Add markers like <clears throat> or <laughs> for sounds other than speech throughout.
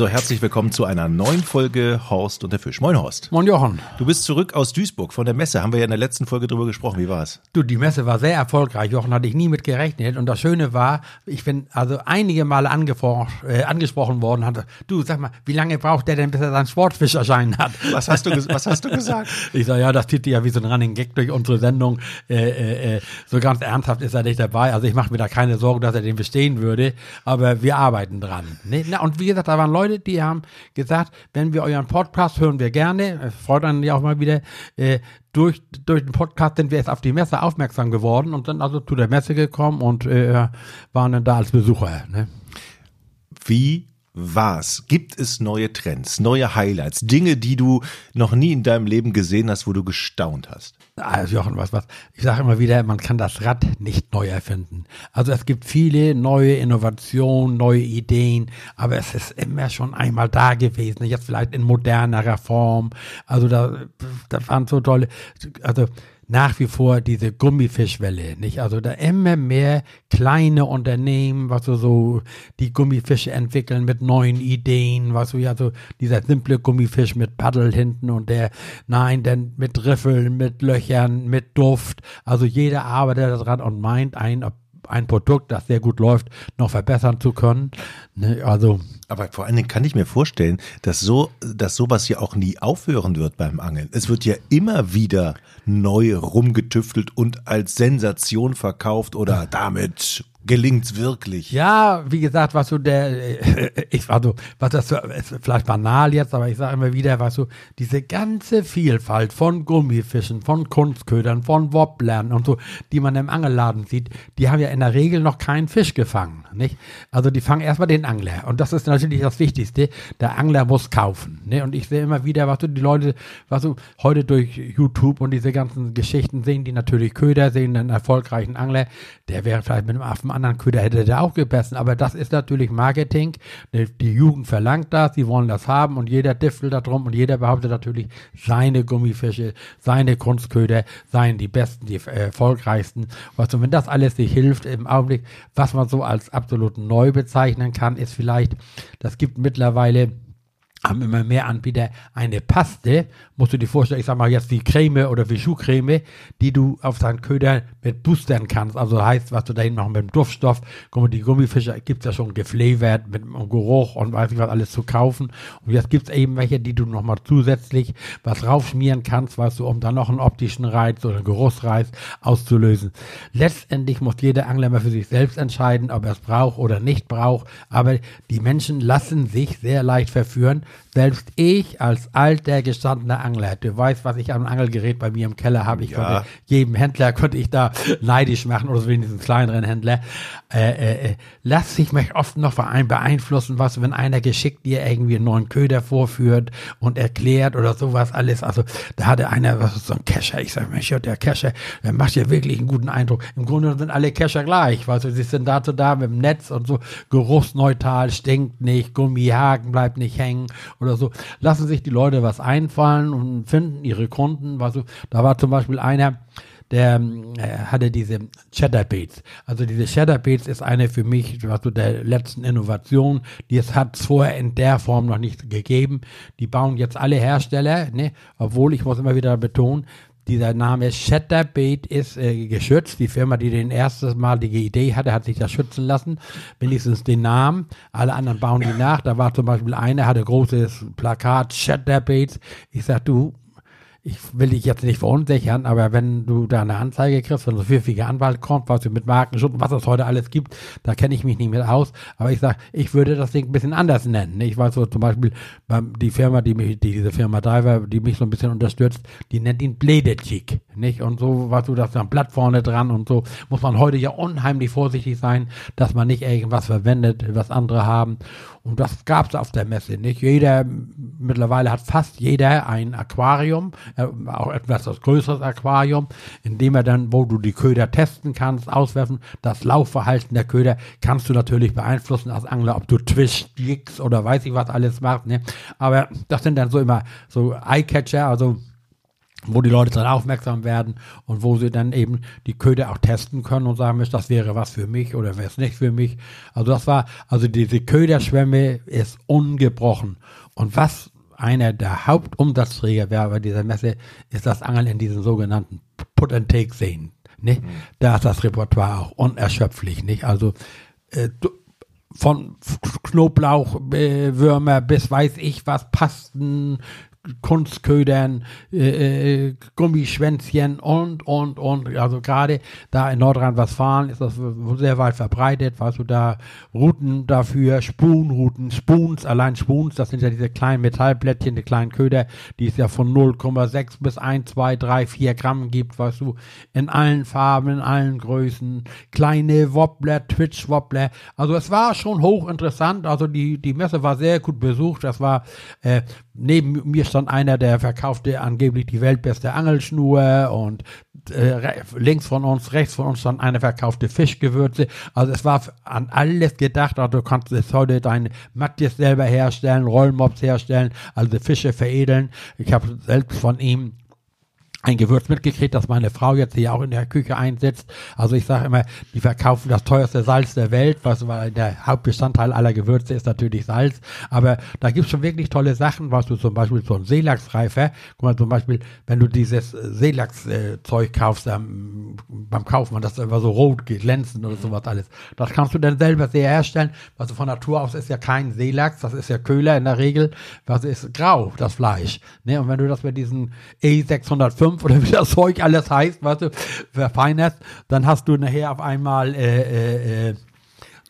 Also herzlich willkommen zu einer neuen Folge Horst und der Fisch. Moin Horst. Moin Jochen. Du bist zurück aus Duisburg von der Messe. Haben wir ja in der letzten Folge drüber gesprochen. Wie war's? Du, die Messe war sehr erfolgreich. Jochen hatte ich nie mit gerechnet. Und das Schöne war, ich bin also einige Male äh, angesprochen worden. Hatte, du, sag mal, wie lange braucht der denn, bis er seinen Sportfisch erscheinen hat? Was hast du, was hast du gesagt? <laughs> ich sage, ja, das zieht ja wie so ein Running Gag durch unsere Sendung. Äh, äh, äh, so ganz ernsthaft ist er nicht dabei. Also ich mache mir da keine Sorgen, dass er den bestehen würde. Aber wir arbeiten dran. Ne? Na, und wie gesagt, da waren Leute, die haben gesagt, wenn wir euren Podcast hören wir gerne, es freut einen ja auch mal wieder, äh, durch, durch den Podcast sind wir jetzt auf die Messe aufmerksam geworden und sind also zu der Messe gekommen und äh, waren dann da als Besucher. Ne? Wie was? Gibt es neue Trends, neue Highlights, Dinge, die du noch nie in deinem Leben gesehen hast, wo du gestaunt hast? Also Jochen, was, was, ich sage immer wieder, man kann das Rad nicht neu erfinden. Also es gibt viele neue Innovationen, neue Ideen, aber es ist immer schon einmal da gewesen, jetzt vielleicht in modernerer Form. Also da, da waren so tolle, also nach wie vor diese Gummifischwelle, nicht? Also da immer mehr kleine Unternehmen, was so, so die Gummifische entwickeln mit neuen Ideen, was so ja so dieser simple Gummifisch mit Paddel hinten und der, nein, denn mit Riffeln, mit Löchern, mit Duft. Also jeder arbeitet daran und meint ein, ein Produkt, das sehr gut läuft, noch verbessern zu können. Ne? Also aber vor allen Dingen kann ich mir vorstellen, dass so, dass sowas ja auch nie aufhören wird beim Angeln. Es wird ja immer wieder neu rumgetüftelt und als Sensation verkauft oder damit gelingt's wirklich. Ja, wie gesagt, was so der, äh, <laughs> ich war so, was das ist vielleicht banal jetzt, aber ich sage immer wieder, was so, diese ganze Vielfalt von Gummifischen, von Kunstködern, von Wobblern und so, die man im Angelladen sieht, die haben ja in der Regel noch keinen Fisch gefangen, nicht? Also die fangen erstmal den Angler und das ist natürlich das Wichtigste. Der Angler muss kaufen, ne? Und ich sehe immer wieder, was so die Leute, was so heute durch YouTube und diese ganzen Geschichten sehen, die natürlich Köder sehen, einen erfolgreichen Angler, der wäre vielleicht mit einem Affen einem anderen Köder hätte der auch gebessen. Aber das ist natürlich Marketing. Die Jugend verlangt das, sie wollen das haben und jeder diffelt darum und jeder behauptet natürlich, seine Gummifische, seine Kunstköder seien die besten, die erfolgreichsten. Also wenn das alles nicht hilft im Augenblick, was man so als absolut neu bezeichnen kann, ist vielleicht, das gibt mittlerweile haben immer mehr Anbieter eine Paste, musst du dir vorstellen, ich sag mal jetzt wie Creme oder wie Schuhcreme, die du auf deinen Köder mit boostern kannst. Also heißt, was du dahin machen mit dem Duftstoff. Die Gummifische gibt's ja schon geflavored mit dem Geruch und weiß nicht was alles zu kaufen. Und jetzt gibt's eben welche, die du nochmal zusätzlich was raufschmieren kannst, weißt du, um dann noch einen optischen Reiz oder einen Geruchsreiz auszulösen. Letztendlich muss jeder Angler mal für sich selbst entscheiden, ob er es braucht oder nicht braucht. Aber die Menschen lassen sich sehr leicht verführen selbst ich als alter gestandener Angler, du weißt, was ich am Angelgerät bei mir im Keller habe. Ich ja. konnte jedem Händler konnte ich da neidisch machen oder so wenigstens kleineren Händler. Äh, äh, äh, lass sich mich oft noch beeinflussen, was wenn einer geschickt dir irgendwie einen neuen Köder vorführt und erklärt oder sowas alles. Also da hatte einer was ist so ein Kescher. Ich sage, Mensch, der Kescher, der macht ja wirklich einen guten Eindruck. Im Grunde sind alle Kescher gleich, weißt du, sie sind dazu da mit dem Netz und so geruchsneutral, stinkt nicht, Gummihaken bleibt nicht hängen oder so. Lassen sich die Leute was einfallen und finden ihre Kunden. Was so. Da war zum Beispiel einer, der äh, hatte diese Chatterbaits. Also diese Chatterbaits ist eine für mich, was so der letzten Innovation, die es hat vorher in der Form noch nicht gegeben. Die bauen jetzt alle Hersteller, ne? obwohl ich muss immer wieder betonen, dieser Name Shatterbait ist äh, geschützt. Die Firma, die den erstes Mal die Idee hatte, hat sich das schützen lassen. Wenigstens den Namen. Alle anderen bauen die nach. Da war zum Beispiel einer, hatte großes Plakat Shatterbaits. Ich sag, du, ich will dich jetzt nicht verunsichern, aber wenn du da eine Anzeige kriegst, wenn so pfiffiger Anwalt kommt, was du mit Markenschutz, was es heute alles gibt, da kenne ich mich nicht mehr aus. Aber ich sage, ich würde das Ding ein bisschen anders nennen. Ich weiß so zum Beispiel, die Firma, die mich, die, diese Firma Diver, die mich so ein bisschen unterstützt, die nennt ihn Bledechik, nicht? Und so, was du, das ein Blatt vorne dran und so, muss man heute ja unheimlich vorsichtig sein, dass man nicht irgendwas verwendet, was andere haben. Und das gab es auf der Messe nicht. Jeder, mittlerweile hat fast jeder ein Aquarium, äh, auch etwas das größeres Aquarium, in dem er dann, wo du die Köder testen kannst, auswerfen. Das Laufverhalten der Köder kannst du natürlich beeinflussen als Angler, ob du Twist, Jigs oder weiß ich was alles machst. Ne? Aber das sind dann so immer so Eyecatcher, also wo die Leute dann aufmerksam werden und wo sie dann eben die Köder auch testen können und sagen, Mensch, das wäre was für mich oder wäre es nicht für mich. Also das war, also diese Köderschwemme ist ungebrochen. Und was einer der Hauptumsatzträger wäre bei dieser Messe, ist das Angeln in diesen sogenannten Put-and-Take-Seen. Ne? Mhm. Da ist das Repertoire auch unerschöpflich, nicht? Also äh, von Knoblauchwürmer äh, bis weiß ich was, Pasten, Kunstködern, äh, äh, Gummischwänzchen und, und, und. Also gerade da in Nordrhein-Westfalen ist das sehr weit verbreitet. Weißt du, da Routen dafür, Spunrouten, Spuns, allein Spuns, das sind ja diese kleinen Metallblättchen, die kleinen Köder, die es ja von 0,6 bis 1, 2, 3, 4 Gramm gibt, weißt du, in allen Farben, in allen Größen, kleine Wobbler, Twitch-Wobbler. Also es war schon hochinteressant. Also die, die Messe war sehr gut besucht. Das war äh, neben mir stand einer, der verkaufte angeblich die weltbeste Angelschnur und äh, links von uns, rechts von uns stand einer verkaufte Fischgewürze. Also es war an alles gedacht. Also du kannst jetzt heute deine Matjes selber herstellen, Rollmops herstellen, also Fische veredeln. Ich habe selbst von ihm ein Gewürz mitgekriegt, das meine Frau jetzt hier auch in der Küche einsetzt. Also ich sage immer, die verkaufen das teuerste Salz der Welt, was weil der Hauptbestandteil aller Gewürze ist natürlich Salz. Aber da gibt's schon wirklich tolle Sachen, was du zum Beispiel so ein Seelachsreifer, guck mal zum Beispiel, wenn du dieses Seelachszeug äh, kaufst ähm, beim Kaufmann, das immer so rot glänzend oder sowas alles, das kannst du dann selber sehr herstellen. Also von Natur aus ist ja kein Seelachs, das ist ja Köhler in der Regel, was ist grau, das Fleisch. Ne? Und wenn du das mit diesen E605 5 oder wie das Zeug alles heißt, weißt du, verfeinerst, dann hast du nachher auf einmal äh, äh, äh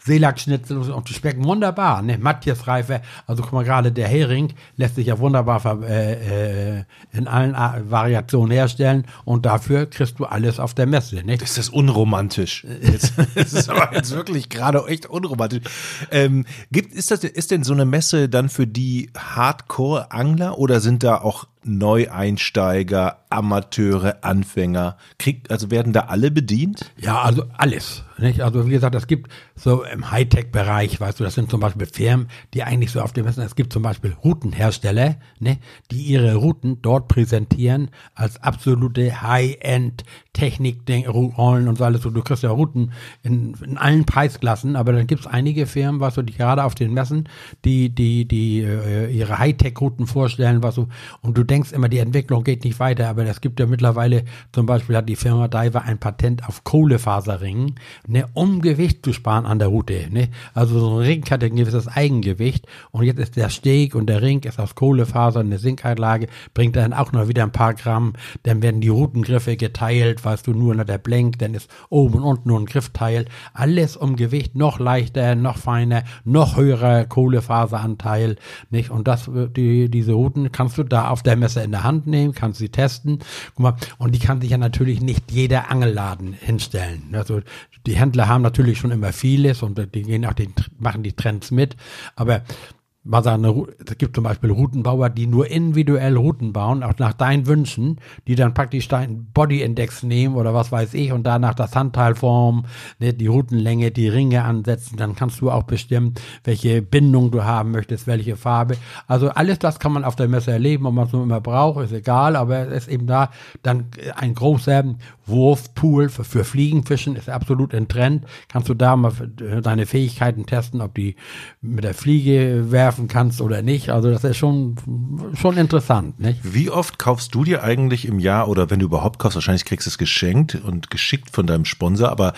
Seelachsschnitzel und die schmecken wunderbar. Ne? Matthias Reife, also guck mal gerade, der Hering lässt sich ja wunderbar äh, äh, in allen Variationen herstellen und dafür kriegst du alles auf der Messe. Ne? Das ist unromantisch. <laughs> das ist aber jetzt wirklich gerade echt unromantisch. Ähm, gibt, ist, das, ist denn so eine Messe dann für die Hardcore-Angler oder sind da auch Neueinsteiger, Amateure, Anfänger? Kriegt, also werden da alle bedient? Ja, also alles. Nicht? Also wie gesagt, es gibt so im Hightech-Bereich, weißt du, das sind zum Beispiel Firmen, die eigentlich so auf dem Wissen, es gibt zum Beispiel Routenhersteller, ne, die ihre Routen dort präsentieren als absolute High-End Technik, Rollen und so alles. Du kriegst ja Routen in, in allen Preisklassen, aber dann gibt es einige Firmen, was du, die gerade auf den Messen, die, die, die äh, ihre Hightech-Routen vorstellen, was du, und du denkst immer, die Entwicklung geht nicht weiter, aber es gibt ja mittlerweile, zum Beispiel hat die Firma Diver ein Patent auf Kohlefaserringen, ne, um Gewicht zu sparen an der Route. Ne? Also so ein Ring hat ein gewisses Eigengewicht und jetzt ist der Steg und der Ring ist aus Kohlefaser, eine Sinkeinlage, bringt dann auch noch wieder ein paar Gramm, dann werden die Routengriffe geteilt, weißt du, nur noch der Blenk, dann ist oben und unten nur ein Griffteil, alles um Gewicht noch leichter, noch feiner, noch höherer Kohlefaseranteil, nicht? Und das, die, diese Routen kannst du da auf der Messe in der Hand nehmen, kannst sie testen, guck mal, und die kann sich ja natürlich nicht jeder Angelladen hinstellen. Also die Händler haben natürlich schon immer vieles und die gehen auch den, machen die Trends mit, aber man sagt, es gibt zum Beispiel Routenbauer, die nur individuell Routen bauen, auch nach deinen Wünschen, die dann praktisch deinen Body-Index nehmen oder was weiß ich und danach das Handteil formen, ne, die Routenlänge, die Ringe ansetzen, dann kannst du auch bestimmen, welche Bindung du haben möchtest, welche Farbe. Also alles das kann man auf der Messe erleben, ob man es nur immer braucht, ist egal, aber es ist eben da dann ein großer Wurfpool für, Fliegenfischen ist absolut in Trend. Kannst du da mal deine Fähigkeiten testen, ob die mit der Fliege werfen kannst oder nicht. Also das ist schon, schon interessant. Nicht? Wie oft kaufst du dir eigentlich im Jahr oder wenn du überhaupt kaufst, wahrscheinlich kriegst du es geschenkt und geschickt von deinem Sponsor, aber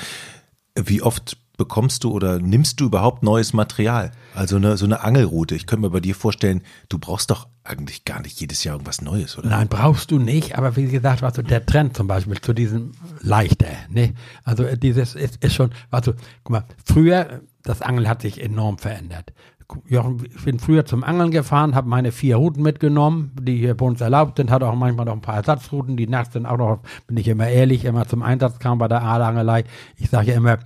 wie oft bekommst du oder nimmst du überhaupt neues Material? Also eine, so eine Angelroute. Ich könnte mir bei dir vorstellen, du brauchst doch eigentlich gar nicht jedes Jahr irgendwas Neues, oder? Nein, brauchst du nicht. Aber wie gesagt, was so der Trend zum Beispiel zu diesem leichter, ne? Also dieses ist, ist schon, also, guck mal, früher, das Angeln hat sich enorm verändert. Jochen, ich bin früher zum Angeln gefahren, habe meine vier Routen mitgenommen, die hier bei uns erlaubt sind, hatte auch manchmal noch ein paar Ersatzrouten, die nachts dann auch noch, bin ich immer ehrlich, immer zum Einsatz kamen bei der Aalangelei. Ich sage ja immer,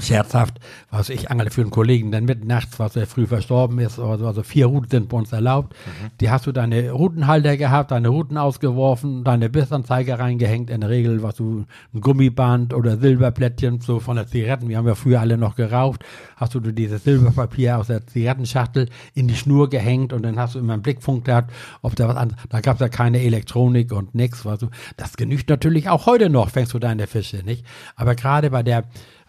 scherzhaft, was ich angele für einen Kollegen, dann mit nachts, was er früh verstorben ist, also, also vier Routen sind bei uns erlaubt. Mhm. Die hast du deine Routenhalter gehabt, deine Routen ausgeworfen, deine Bissanzeige reingehängt, in der Regel was du ein Gummiband oder Silberplättchen, so von der Zigaretten, wir haben ja früher alle noch geraucht, hast du dieses Silberpapier aus der Zigarettenschachtel in die Schnur gehängt und dann hast du immer einen Blickfunk gehabt, ob da was an, da gab es ja keine Elektronik und nix, was du, das genügt natürlich auch heute noch, fängst du deine Fische, nicht? Aber gerade bei der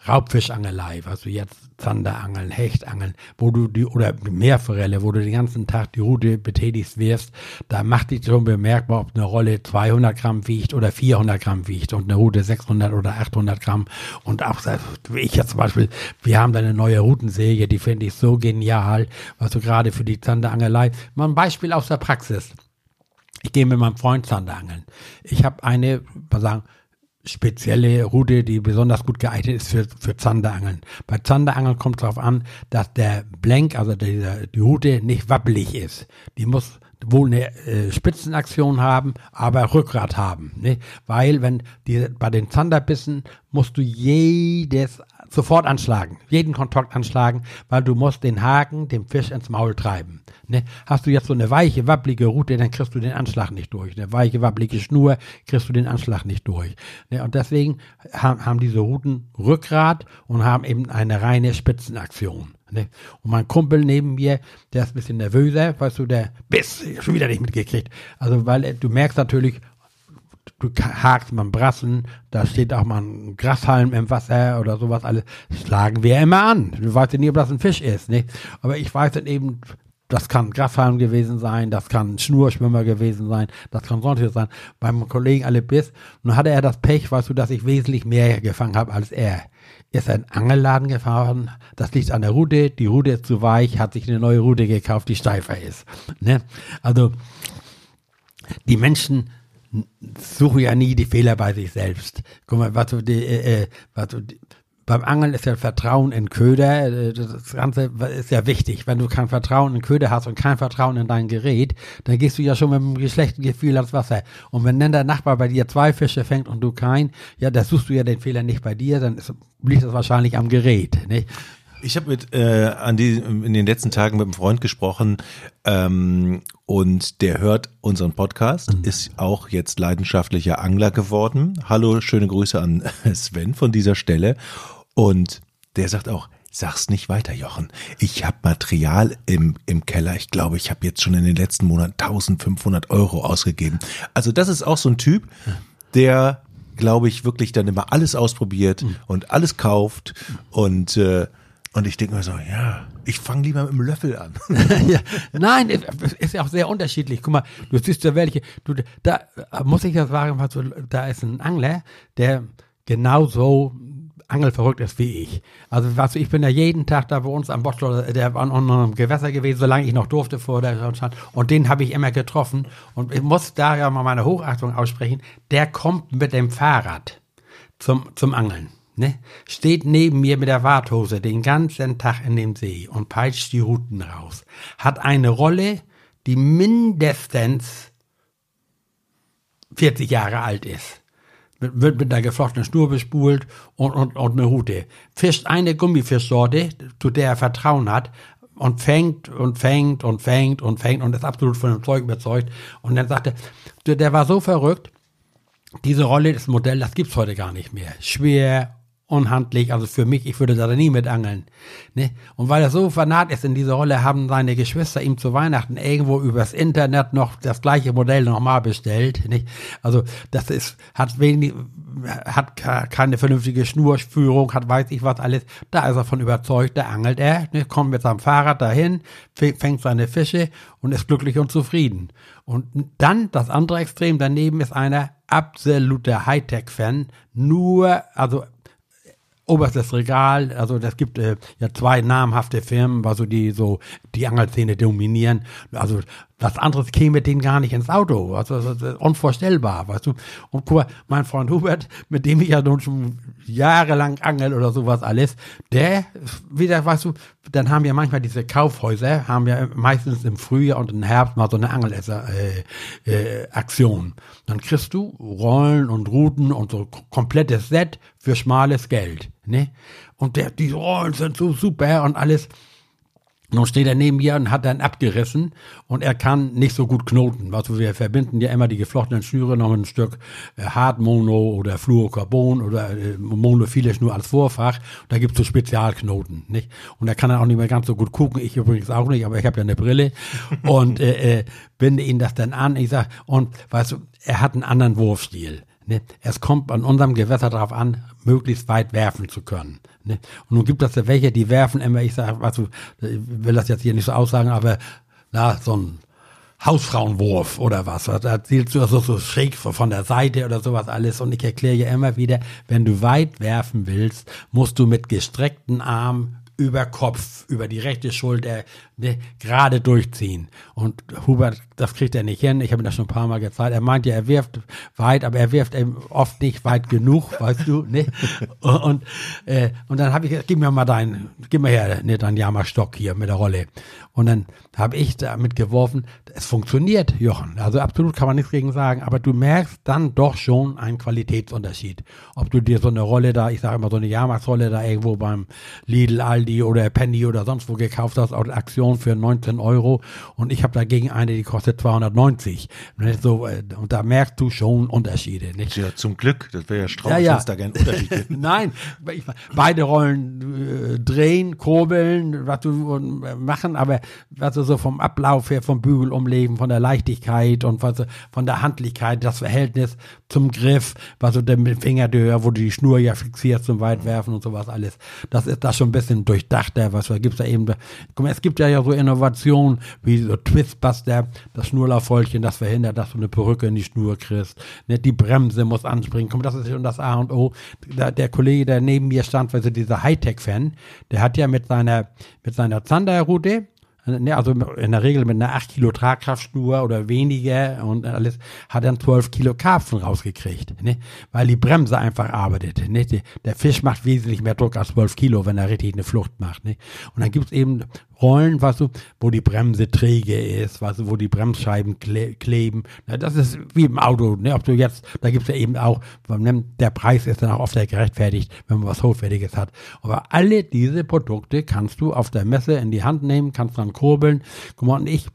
Raubfischangelei, was du jetzt Zanderangeln, Hechtangeln, wo du die, oder Meerforelle, wo du den ganzen Tag die Rute betätigst wirst, da macht dich schon bemerkbar, ob eine Rolle 200 Gramm wiegt oder 400 Gramm wiegt und eine Rute 600 oder 800 Gramm. Und auch, wie ich jetzt zum Beispiel, wir haben da eine neue Rutensäge, die finde ich so genial, was du gerade für die Zanderangelei, mal ein Beispiel aus der Praxis. Ich gehe mit meinem Freund Zanderangeln. Ich habe eine, mal sagen, spezielle Route, die besonders gut geeignet ist für, für Zanderangeln. Bei Zanderangeln kommt es darauf an, dass der Blank, also die, die Route, nicht wabbelig ist. Die muss wohl eine äh, Spitzenaktion haben, aber Rückgrat haben. Ne? Weil wenn die, bei den Zanderbissen musst du jedes sofort anschlagen, jeden Kontakt anschlagen, weil du musst den Haken dem Fisch ins Maul treiben. Ne? Hast du jetzt so eine weiche, wabblige Route, dann kriegst du den Anschlag nicht durch. Eine weiche, wabblige Schnur kriegst du den Anschlag nicht durch. Ne? Und deswegen haben, haben diese Routen Rückgrat und haben eben eine reine Spitzenaktion. Ne? Und mein Kumpel neben mir, der ist ein bisschen nervöser, weißt du, der Biss, schon wieder nicht mitgekriegt. Also, weil du merkst natürlich, du hakst mal Brassen, da steht auch mal ein Grashalm im Wasser oder sowas alles, schlagen wir immer an. Du weißt ja nie, ob das ein Fisch ist, nicht? Aber ich weiß dann eben, das kann Grashalm gewesen sein, das kann Schnurschwimmer gewesen sein, das kann sonstiges sein. Beim Kollegen alle Biss. Nun hatte er das Pech, weißt du, dass ich wesentlich mehr gefangen habe als er. Er ist ein Angelladen gefahren, das liegt an der Rute, die Rute ist zu weich, hat sich eine neue Rute gekauft, die steifer ist. Ne? Also, die Menschen suchen ja nie die Fehler bei sich selbst. Guck mal, was du, die, äh, äh was du, beim Angeln ist ja Vertrauen in Köder, äh, das Ganze ist ja wichtig. Wenn du kein Vertrauen in Köder hast und kein Vertrauen in dein Gerät, dann gehst du ja schon mit einem schlechten Gefühl ans Wasser. Und wenn dann der Nachbar bei dir zwei Fische fängt und du kein, ja, da suchst du ja den Fehler nicht bei dir, dann ist, liegt das wahrscheinlich am Gerät. Nicht? Ich habe mit äh, an die, in den letzten Tagen mit einem Freund gesprochen ähm, und der hört unseren Podcast, mhm. ist auch jetzt leidenschaftlicher Angler geworden. Hallo, schöne Grüße an <laughs> Sven von dieser Stelle. Und der sagt auch, sag's nicht weiter, Jochen. Ich habe Material im, im Keller. Ich glaube, ich habe jetzt schon in den letzten Monaten 1500 Euro ausgegeben. Also das ist auch so ein Typ, der, glaube ich, wirklich dann immer alles ausprobiert mhm. und alles kauft und äh, und ich denke mir so, ja, ich fange lieber mit dem Löffel an. <laughs> ja, nein, ist ja auch sehr unterschiedlich. Guck mal, du siehst ja welche, du, da muss ich ja sagen, da ist ein Angler, der genauso angelverrückt ist wie ich. Also weißt du, ich bin ja jeden Tag da bei uns am Botschloss, der war an einem Gewässer gewesen, solange ich noch durfte vor der stand. Und den habe ich immer getroffen. Und ich muss da ja mal meine Hochachtung aussprechen. Der kommt mit dem Fahrrad zum, zum Angeln. Ne? Steht neben mir mit der Warthose den ganzen Tag in dem See und peitscht die Ruten raus. Hat eine Rolle, die mindestens 40 Jahre alt ist wird mit einer geflochtenen Schnur bespult und, und, und eine Rute. Fischt eine Gummifischsorte, zu der er Vertrauen hat, und fängt und fängt und fängt und fängt und ist absolut von dem Zeug überzeugt. Und dann sagt er, der war so verrückt, diese Rolle, das Modell, das gibt's heute gar nicht mehr. Schwer, unhandlich, also für mich, ich würde da nie mit angeln. Ne? Und weil er so vernarrt ist in diese Rolle, haben seine Geschwister ihm zu Weihnachten irgendwo übers Internet noch das gleiche Modell nochmal bestellt. Nicht? Also das ist, hat wenig, hat keine vernünftige Schnurführung, hat weiß ich was alles. Da ist er von überzeugt, da angelt er, ne? kommt mit seinem Fahrrad dahin, fängt seine Fische und ist glücklich und zufrieden. Und dann das andere Extrem daneben ist einer absoluter Hightech-Fan, nur, also oberstes Regal, also das gibt äh, ja zwei namhafte Firmen, also die so die Angelszene dominieren. Also Was anderes käme denen gar nicht ins Auto. Also, das ist unvorstellbar, weißt du. Und guck mal, mein Freund Hubert, mit dem ich ja nun schon jahrelang angel oder sowas alles, der, wieder, weißt du, dann haben ja manchmal diese Kaufhäuser, haben ja meistens im Frühjahr und im Herbst mal so eine Angelaktion. Äh, äh, dann kriegst du Rollen und Routen und so komplettes Set für schmales Geld, ne? Und der, die Rollen sind so super und alles. Nun steht er neben mir und hat dann abgerissen und er kann nicht so gut knoten. Also wir verbinden ja immer die geflochtenen Schnüre noch mit ein Stück äh, Hartmono oder Fluorocarbon oder äh, Monophile nur als Vorfach. Da gibt's so Spezialknoten, nicht? Und er kann dann auch nicht mehr ganz so gut gucken. Ich übrigens auch nicht, aber ich habe ja eine Brille und äh, äh, binde ihn das dann an. Ich sag und weißt du, er hat einen anderen Wurfstil. Ne? Es kommt an unserem Gewässer darauf an, möglichst weit werfen zu können. Ne? Und nun gibt es ja welche, die werfen immer, ich sag, also, ich will das jetzt hier nicht so aussagen, aber na, so ein Hausfrauenwurf oder was. Da zielst du so, so schräg von der Seite oder sowas alles. Und ich erkläre ja immer wieder, wenn du weit werfen willst, musst du mit gestreckten Armen über Kopf, über die rechte Schulter, ne, gerade durchziehen. Und Hubert, das kriegt er nicht hin. Ich habe ihm das schon ein paar Mal gezeigt. Er meint ja, er wirft weit, aber er wirft eben oft nicht weit genug, weißt du, ne? <laughs> Und, äh, und dann habe ich gesagt, gib mir mal deinen, gib mir her, ne, deinen Jammerstock hier mit der Rolle. Und dann habe ich damit geworfen, es funktioniert, Jochen. Also absolut kann man nichts gegen sagen, aber du merkst dann doch schon einen Qualitätsunterschied. Ob du dir so eine Rolle da, ich sage immer so eine Jahrmarktsrolle da irgendwo beim Lidl, Aldi oder Penny oder sonst wo gekauft hast, aus Aktion für 19 Euro und ich habe dagegen eine, die kostet 290. So, äh, und da merkst du schon Unterschiede. Nicht? Ja, zum Glück, das wäre ja strauß, Ja, da keinen Unterschied gibt. <laughs> Nein, beide Rollen äh, drehen, kurbeln, was du äh, machen, aber was du so vom Ablauf her, vom Bügel umlegen, von der Leichtigkeit und was, von der Handlichkeit, das Verhältnis zum Griff, was du denn mit dem Finger, wo du die Schnur ja fixierst zum Weitwerfen und sowas alles. Das ist da schon ein bisschen durchdachter, was da gibt's da eben. Guck mal, es gibt ja ja so Innovationen wie so Twistbuster, das Schnurlauffäulchen, das verhindert, dass du eine Perücke in die Schnur kriegst. Ne, die Bremse muss anspringen. Komm, das ist schon das A und O. Da, der Kollege, der neben mir stand, also dieser Hightech-Fan, der hat ja mit seiner, mit seiner Zanderroute, Ne, also in der Regel mit einer 8 Kilo Tragkraftschnur oder weniger und alles, hat dann 12 Kilo Karpfen rausgekriegt, ne? weil die Bremse einfach arbeitet. Ne? Der Fisch macht wesentlich mehr Druck als 12 Kilo, wenn er richtig eine Flucht macht. Ne? Und dann gibt's eben Rollen, weißt du, wo die Bremse träge ist, weißt du, wo die Bremsscheiben kle kleben. Na, das ist wie im Auto. Ne? Ob du jetzt, da gibt's ja eben auch, nimmt- der Preis ist dann auch oft gerechtfertigt, wenn man was Hochwertiges hat. Aber alle diese Produkte kannst du auf der Messe in die Hand nehmen, kannst dran kurbeln. Guck mal, und ich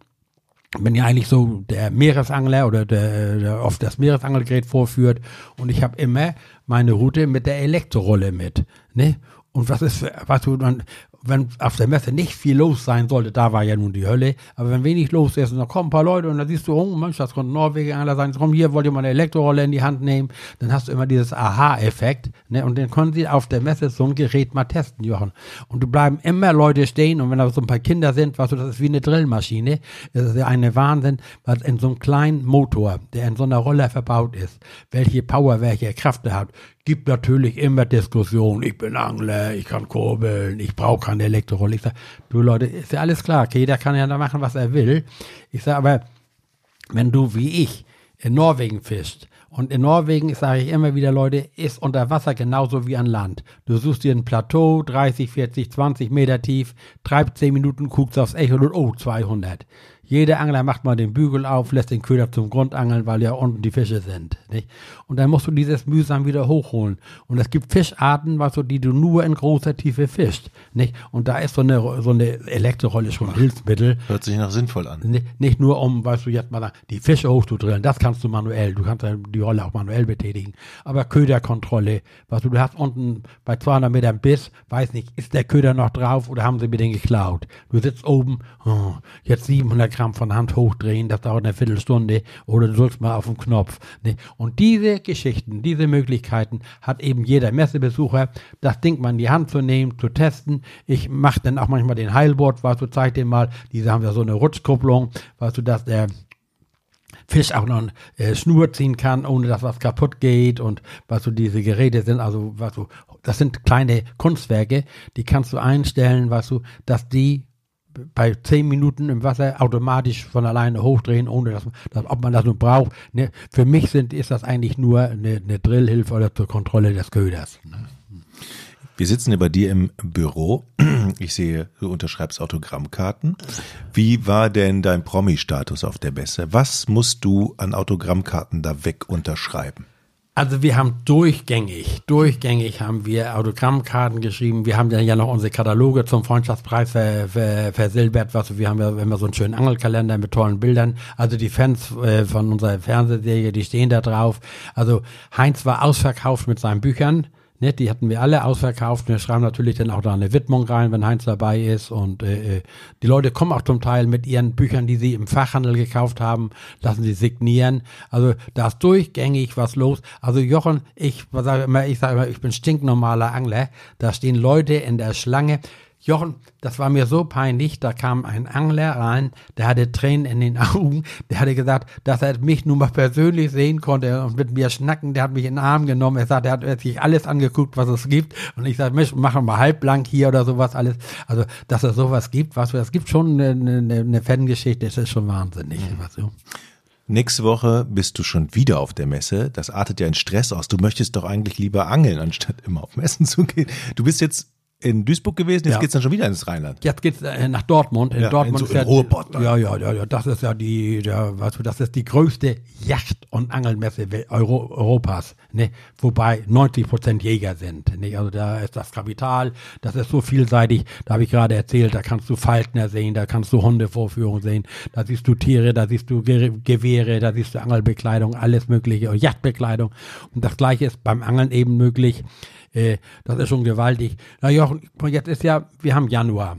bin ja eigentlich so der Meeresangler oder der, der oft das Meeresangelgerät vorführt und ich habe immer meine Route mit der Elektrorolle mit. Ne? Und was ist, was du dann, wenn auf der Messe nicht viel los sein sollte, da war ja nun die Hölle, aber wenn wenig los ist und da kommen ein paar Leute und da siehst du, oh Mensch, das kommt ein Norweger Angler sein, komm hier, wollt ihr mal eine Elektrorolle in die Hand nehmen, dann hast du immer dieses Aha-Effekt, ne? Und dann können sie auf der Messe so ein Gerät mal testen, Jochen. Und du bleiben immer Leute stehen und wenn da so ein paar Kinder sind, weißt du, das ist wie eine Drillmaschine, das ist ja eine Wahnsinn, was in so einem kleinen Motor, der in so einer Roller verbaut ist, welche Power, welche Kraft er hat, gibt natürlich immer Diskussion. Ich bin Angler, ich kann kurbeln, ich brauche keine Elektrorolle. Ich sag, du Leute, ist ja alles klar, jeder kann ja da machen, was er will. Ich sag aber, wenn du wie ich in Norwegen fischst, und in Norwegen sage ich immer wieder, Leute, ist unter Wasser genauso wie an Land. Du suchst dir ein Plateau, 30, 40, 20 Meter tief, treibst 10 Minuten, guckst aufs Echo und oh, 200. Jeder Angler macht mal den Bügel auf, lässt den Köder zum Grundangeln, weil ja unten die Fische sind. Nicht? Und dann musst du dieses mühsam wieder hochholen. Und es gibt Fischarten, weißt du, die du nur in großer Tiefe fischst. Nicht? Und da ist so eine, so eine Elektrorolle schon ein Hilfsmittel. Hört sich nach sinnvoll an. Nicht, nicht nur um, weißt du, jetzt mal die Fische hochzudrillen, das kannst du manuell, du kannst die Rolle auch manuell betätigen. Aber Köderkontrolle, weißt du, du hast unten bei 200 Metern Biss, weiß nicht, ist der Köder noch drauf oder haben sie mir den geklaut? Du sitzt oben, oh, jetzt 700 Gramm von Hand hochdrehen, das dauert eine Viertelstunde oder du drückst mal auf den Knopf. Ne? Und diese Geschichten, diese Möglichkeiten hat eben jeder Messebesucher, das Ding mal in die Hand zu nehmen, zu testen. Ich mache dann auch manchmal den Heilbord, weißt du, zeig dir mal, diese haben ja so eine Rutschkupplung, weißt du, dass der Fisch auch noch äh, Schnur ziehen kann, ohne dass was kaputt geht und was so diese Geräte sind, also was du, das sind kleine Kunstwerke, die kannst du einstellen, was du, dass die bei zehn Minuten im Wasser automatisch von alleine hochdrehen, ohne dass, dass ob man das nur braucht. Ne? Für mich sind, ist das eigentlich nur eine, eine Drillhilfe oder zur Kontrolle des Köders. Ne? Wir sitzen ja bei dir im Büro. <clears throat> Ich sehe, du unterschreibst Autogrammkarten. Wie war denn dein Promi-Status auf der Messe? Was musst du an Autogrammkarten da weg unterschreiben? Also wir haben durchgängig, durchgängig haben wir Autogrammkarten geschrieben. Wir haben dann ja noch unsere Kataloge zum Freundschaftspreis ver, ver, versilbert. Was, wir haben ja immer so einen schönen Angelkalender mit tollen Bildern. Also die Fans äh, von unserer Fernsehserie, die stehen da drauf. Also Heinz war ausverkauft mit seinen Büchern. Ne, die hatten wir alle ausverkauft. Wir schreiben natürlich dann auch da eine Widmung rein, wenn Heinz dabei ist. Und äh, äh, die Leute kommen auch zum Teil mit ihren Büchern, die sie im Fachhandel gekauft haben, lassen sie signieren. Also da ist durchgängig was los. Also Jochen, ich sage immer, ich sage immer, ich bin stinknormaler Angler. Da stehen Leute in der Schlange. Jochen, das war mir so peinlich, da kam ein Angler rein, der hatte Tränen in den <laughs> Augen, der hatte gesagt, dass er mich nun mal persönlich sehen konnte und mit mir schnacken, der hat mich in den Arm genommen, er sagt, er hat sich alles angeguckt, was es gibt und ich sage, Mensch, machen wir halbblank hier oder sowas alles, also, dass es sowas gibt, was es gibt schon eine, eine, eine Fangeschichte, das ist schon wahnsinnig, mhm. Nächste Woche bist du schon wieder auf der Messe. Das artet ja in Stress aus. Du möchtest doch eigentlich lieber angeln, anstatt immer auf Messen zu gehen. Du bist jetzt in Duisburg gewesen, jetzt ja. geht's dann schon wieder ins Rheinland. Jetzt geht's äh, nach Dortmund. In ja, Dortmund in so, ist Ruhrpott, ja, ja, ja, ja, das ist ja die, ja, weißt du, das ist die größte Yacht- und Angelmesse Euro, Europas, ne? Wobei 90 Prozent Jäger sind, ne? Also da ist das Kapital, das ist so vielseitig. Da habe ich gerade erzählt, da kannst du Falkner sehen, da kannst du Hundevorführungen sehen, da siehst du Tiere, da siehst du Gewehre, da siehst du Angelbekleidung, alles mögliche, Yachtbekleidung. Und das Gleiche ist beim Angeln eben möglich. Äh, das ist schon gewaltig. Na Jochen, jetzt ist ja, wir haben Januar.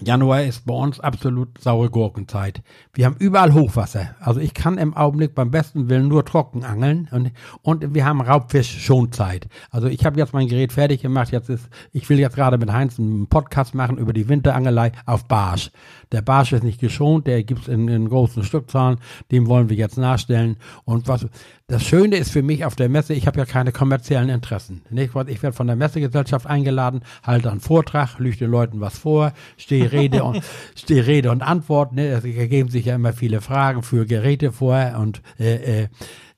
Januar ist bei uns absolut saure Gurkenzeit. Wir haben überall Hochwasser. Also ich kann im Augenblick beim besten Willen nur trocken angeln und, und wir haben Raubfisch-Schonzeit. Also ich habe jetzt mein Gerät fertig gemacht. Jetzt ist, ich will jetzt gerade mit Heinz einen Podcast machen über die Winterangelei auf Barsch. Der Barsch ist nicht geschont, der gibt's in, in großen Stückzahlen. Dem wollen wir jetzt nachstellen. Und was das Schöne ist für mich auf der Messe, ich habe ja keine kommerziellen Interessen. Ich werde von der Messegesellschaft eingeladen, halte einen Vortrag, lüge den Leuten was vor, stehe Rede und <laughs> stehe Rede und Antwort. Ne? Es ergeben sich ja immer viele Fragen für Geräte vor und äh, äh,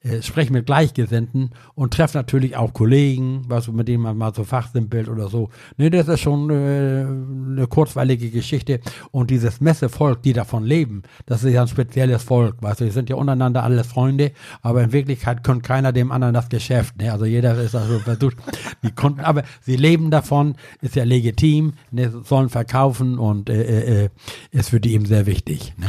äh, spreche mit Gleichgesinnten und treffe natürlich auch Kollegen, was mit denen man mal so fachsimpelt oder so. Nee, das ist schon äh, eine kurzweilige Geschichte. Und dieses Messevolk, die davon leben, das ist ja ein spezielles Volk. Weißt du, die sind ja untereinander alles Freunde, aber in Wirklichkeit kann keiner dem anderen das Geschäft. Ne? Also jeder ist also versucht, <laughs> die Kunden, aber sie leben davon, ist ja legitim, ne? sollen verkaufen und äh, äh, äh, ist für die eben sehr wichtig. Ne?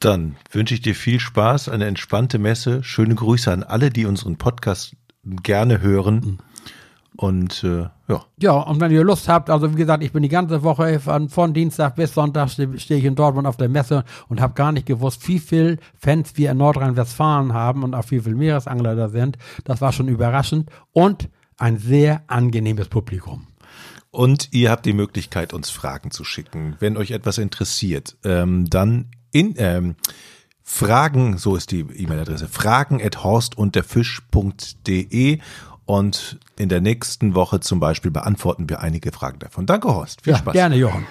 Dann wünsche ich dir viel Spaß, eine entspannte Messe. Schöne Grüße an alle, die unseren Podcast gerne hören. Und äh, ja. Ja, und wenn ihr Lust habt, also wie gesagt, ich bin die ganze Woche von, von Dienstag bis Sonntag stehe steh ich in Dortmund auf der Messe und habe gar nicht gewusst, wie viel Fans wir in Nordrhein-Westfalen haben und auch wie viele Meeresangler da sind. Das war schon überraschend und ein sehr angenehmes Publikum. Und ihr habt die Möglichkeit, uns Fragen zu schicken. Wenn euch etwas interessiert, ähm, dann in, ähm, Fragen, so ist die E-Mail-Adresse, fragen at horstunterfisch.de und in der nächsten Woche zum Beispiel beantworten wir einige Fragen davon. Danke, Horst. Viel ja, Spaß. Gerne, Johann.